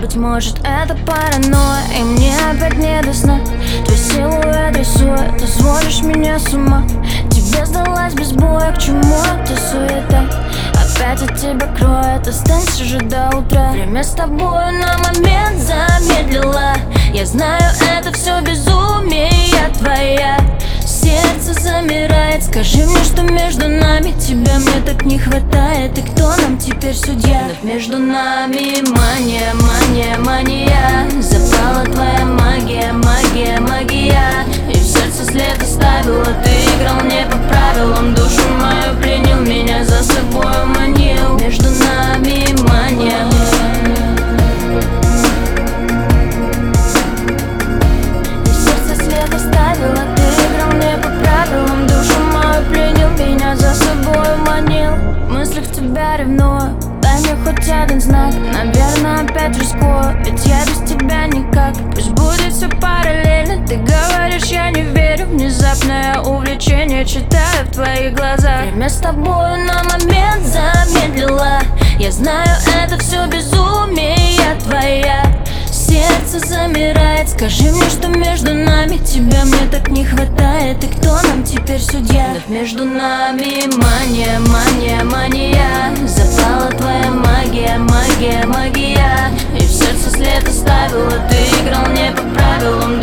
Быть может это паранойя И мне опять не до сна. Твой силуэт рисует Ты сводишь меня с ума. Тебе сдалась без боя К чему эта суета? Опять от тебя кроет Останься же до утра. Время с тобой на момент замедлила Я знаю это все безумие твоя. Сердце замирает Скажи мне, что между нами Тебя мне не хватает И кто нам теперь судья? Но между нами мания, мания, мания. Запала твоя магия, магия, магия. И в сердце след оставила Ты играл не по правилам. Душу мою принял, меня за собой ревную Дай мне хоть один знак Наверное, опять рискую Ведь я без тебя никак. Пусть будет все параллельно. Ты говоришь, я не верю. Внезапное увлечение Читаю в твоих глазах. Время с тобой на момент замедлила Я знаю, это все безумие твоя Сердце замирает. Скажи мне, что между нами Тебя мне так не хватает. И кто нам теперь судья? Но между нами мания, мания, мания. Запала твоя магия, магия, магия. И в сердце след оставила Ты играл не по правилам